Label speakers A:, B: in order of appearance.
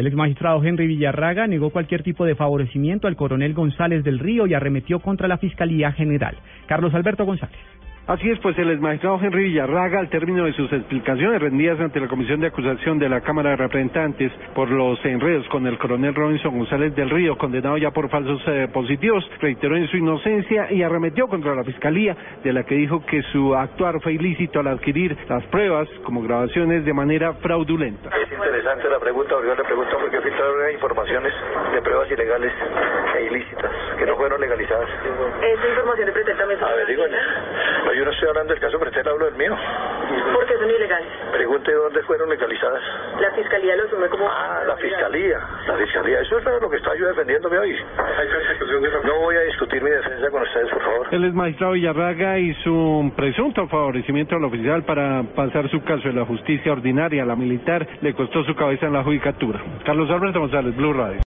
A: El exmagistrado Henry Villarraga negó cualquier tipo de favorecimiento al coronel González del Río y arremetió contra la Fiscalía General. Carlos Alberto González.
B: Así es, pues el exmagistrado Henry Villarraga, al término de sus explicaciones rendidas ante la Comisión de Acusación de la Cámara de Representantes por los enredos con el coronel Robinson González del Río, condenado ya por falsos eh, positivos, reiteró en su inocencia y arremetió contra la Fiscalía, de la que dijo que su actuar fue ilícito al adquirir las pruebas como grabaciones de manera fraudulenta.
C: Es interesante la pregunta, porque yo le pregunto por qué filtraron informaciones de pruebas ilegales e ilícitas que no fueron legalizadas.
D: Esa información le presenta
C: Yo no estoy hablando del caso, pero usted hablo del mío.
D: ¿Por qué son ilegales?
C: Pregunte dónde fueron legalizadas.
D: La fiscalía lo asume como.
C: Ah, la fiscalía. La fiscalía. Eso es lo que estaba yo defendiéndome hoy. No voy a discutir mi defensa con ustedes, por favor.
B: El exmagistrado Villarraga hizo un presunto favorecimiento al oficial para pasar su caso de la justicia ordinaria a la militar. Le costó su cabeza en la judicatura. Carlos Alberto González, Blue Radio.